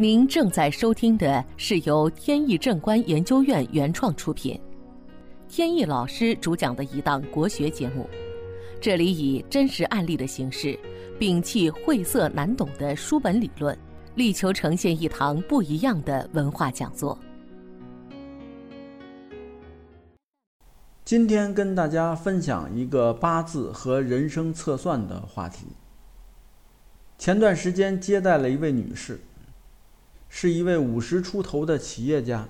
您正在收听的是由天意正观研究院原创出品，天意老师主讲的一档国学节目。这里以真实案例的形式，摒弃晦涩难懂的书本理论，力求呈现一堂不一样的文化讲座。今天跟大家分享一个八字和人生测算的话题。前段时间接待了一位女士，是一位五十出头的企业家。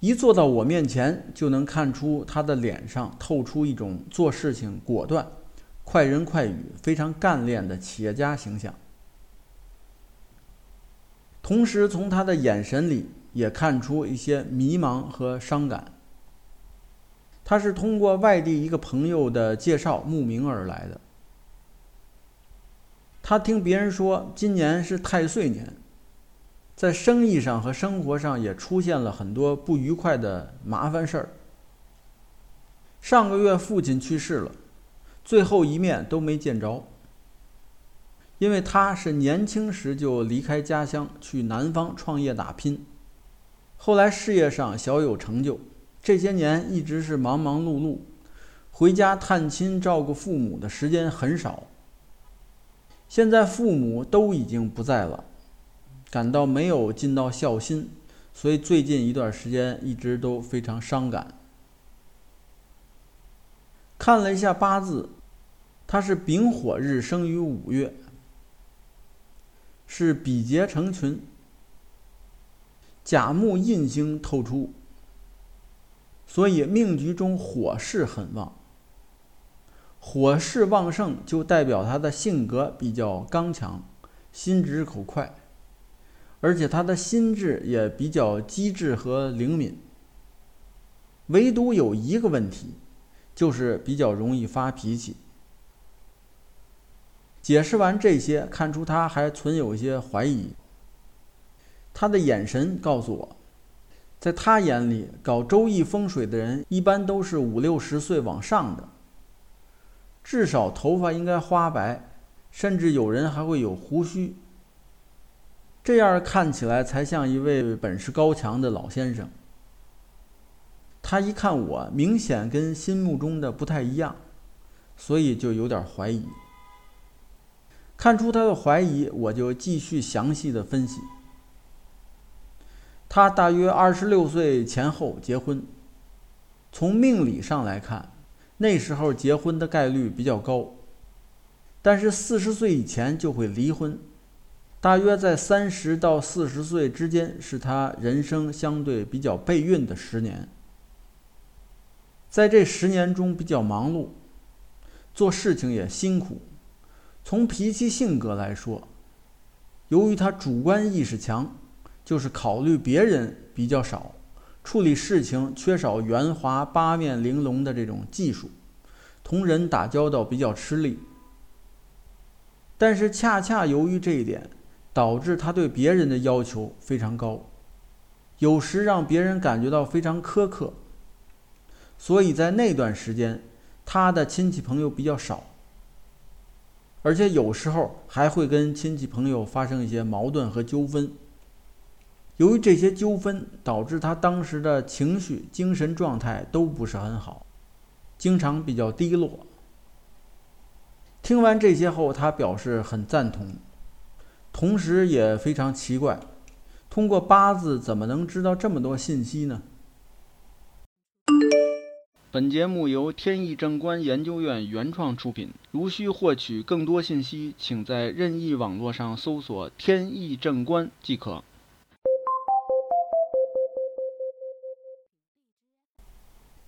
一坐到我面前，就能看出他的脸上透出一种做事情果断、快人快语、非常干练的企业家形象。同时，从他的眼神里也看出一些迷茫和伤感。他是通过外地一个朋友的介绍慕名而来的。他听别人说，今年是太岁年，在生意上和生活上也出现了很多不愉快的麻烦事儿。上个月父亲去世了，最后一面都没见着。因为他是年轻时就离开家乡去南方创业打拼，后来事业上小有成就，这些年一直是忙忙碌碌，回家探亲照顾父母的时间很少。现在父母都已经不在了，感到没有尽到孝心，所以最近一段时间一直都非常伤感。看了一下八字，他是丙火日生于五月，是比劫成群，甲木印星透出，所以命局中火势很旺。火势旺盛，就代表他的性格比较刚强，心直口快，而且他的心智也比较机智和灵敏。唯独有一个问题，就是比较容易发脾气。解释完这些，看出他还存有一些怀疑。他的眼神告诉我，在他眼里，搞周易风水的人一般都是五六十岁往上的。至少头发应该花白，甚至有人还会有胡须。这样看起来才像一位本事高强的老先生。他一看我，明显跟心目中的不太一样，所以就有点怀疑。看出他的怀疑，我就继续详细的分析。他大约二十六岁前后结婚，从命理上来看。那时候结婚的概率比较高，但是四十岁以前就会离婚，大约在三十到四十岁之间是他人生相对比较备孕的十年。在这十年中比较忙碌，做事情也辛苦。从脾气性格来说，由于他主观意识强，就是考虑别人比较少。处理事情缺少圆滑、八面玲珑的这种技术，同人打交道比较吃力。但是恰恰由于这一点，导致他对别人的要求非常高，有时让别人感觉到非常苛刻。所以在那段时间，他的亲戚朋友比较少，而且有时候还会跟亲戚朋友发生一些矛盾和纠纷。由于这些纠纷，导致他当时的情绪、精神状态都不是很好，经常比较低落。听完这些后，他表示很赞同，同时也非常奇怪：通过八字怎么能知道这么多信息呢？本节目由天意正观研究院原创出品。如需获取更多信息，请在任意网络上搜索“天意正观”即可。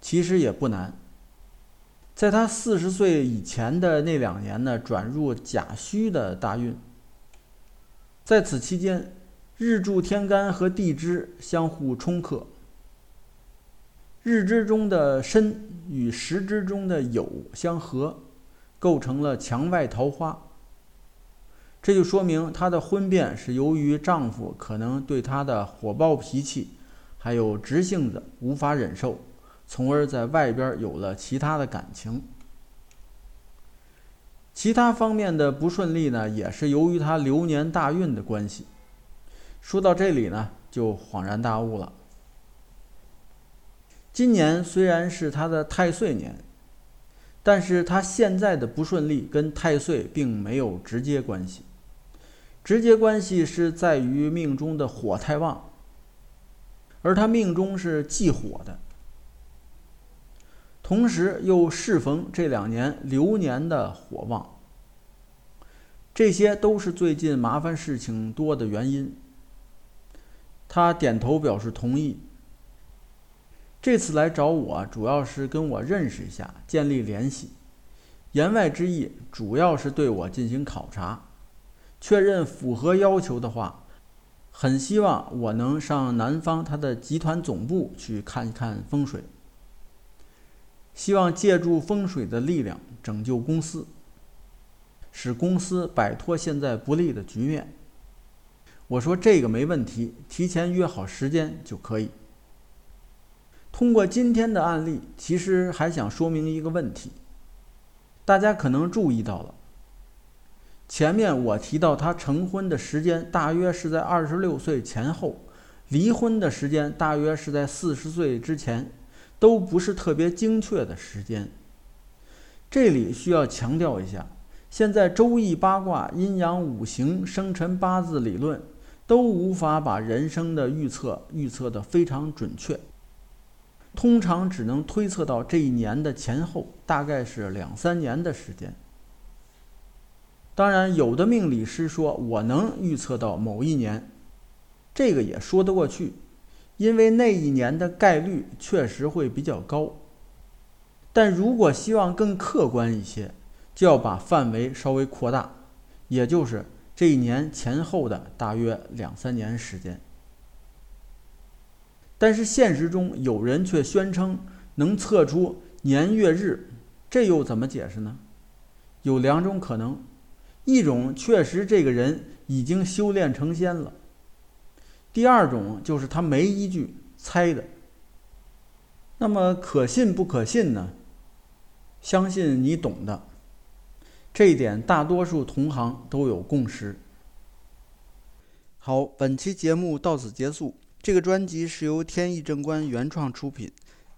其实也不难，在他四十岁以前的那两年呢，转入甲戌的大运。在此期间，日柱天干和地支相互冲克，日支中的申与时支中的酉相合，构成了墙外桃花。这就说明她的婚变是由于丈夫可能对她的火爆脾气，还有直性子无法忍受。从而在外边有了其他的感情。其他方面的不顺利呢，也是由于他流年大运的关系。说到这里呢，就恍然大悟了。今年虽然是他的太岁年，但是他现在的不顺利跟太岁并没有直接关系，直接关系是在于命中的火太旺，而他命中是忌火的。同时又适逢这两年流年的火旺，这些都是最近麻烦事情多的原因。他点头表示同意。这次来找我，主要是跟我认识一下，建立联系。言外之意，主要是对我进行考察，确认符合要求的话，很希望我能上南方他的集团总部去看一看风水。希望借助风水的力量拯救公司，使公司摆脱现在不利的局面。我说这个没问题，提前约好时间就可以。通过今天的案例，其实还想说明一个问题，大家可能注意到了，前面我提到他成婚的时间大约是在二十六岁前后，离婚的时间大约是在四十岁之前。都不是特别精确的时间。这里需要强调一下，现在周易八卦、阴阳五行、生辰八字理论都无法把人生的预测预测的非常准确，通常只能推测到这一年的前后，大概是两三年的时间。当然，有的命理师说我能预测到某一年，这个也说得过去。因为那一年的概率确实会比较高，但如果希望更客观一些，就要把范围稍微扩大，也就是这一年前后的大约两三年时间。但是现实中有人却宣称能测出年月日，这又怎么解释呢？有两种可能，一种确实这个人已经修炼成仙了。第二种就是他没依据猜的，那么可信不可信呢？相信你懂的，这一点大多数同行都有共识。好，本期节目到此结束。这个专辑是由天意正观原创出品，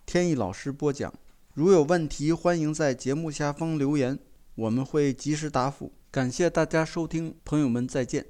天意老师播讲。如有问题，欢迎在节目下方留言，我们会及时答复。感谢大家收听，朋友们再见。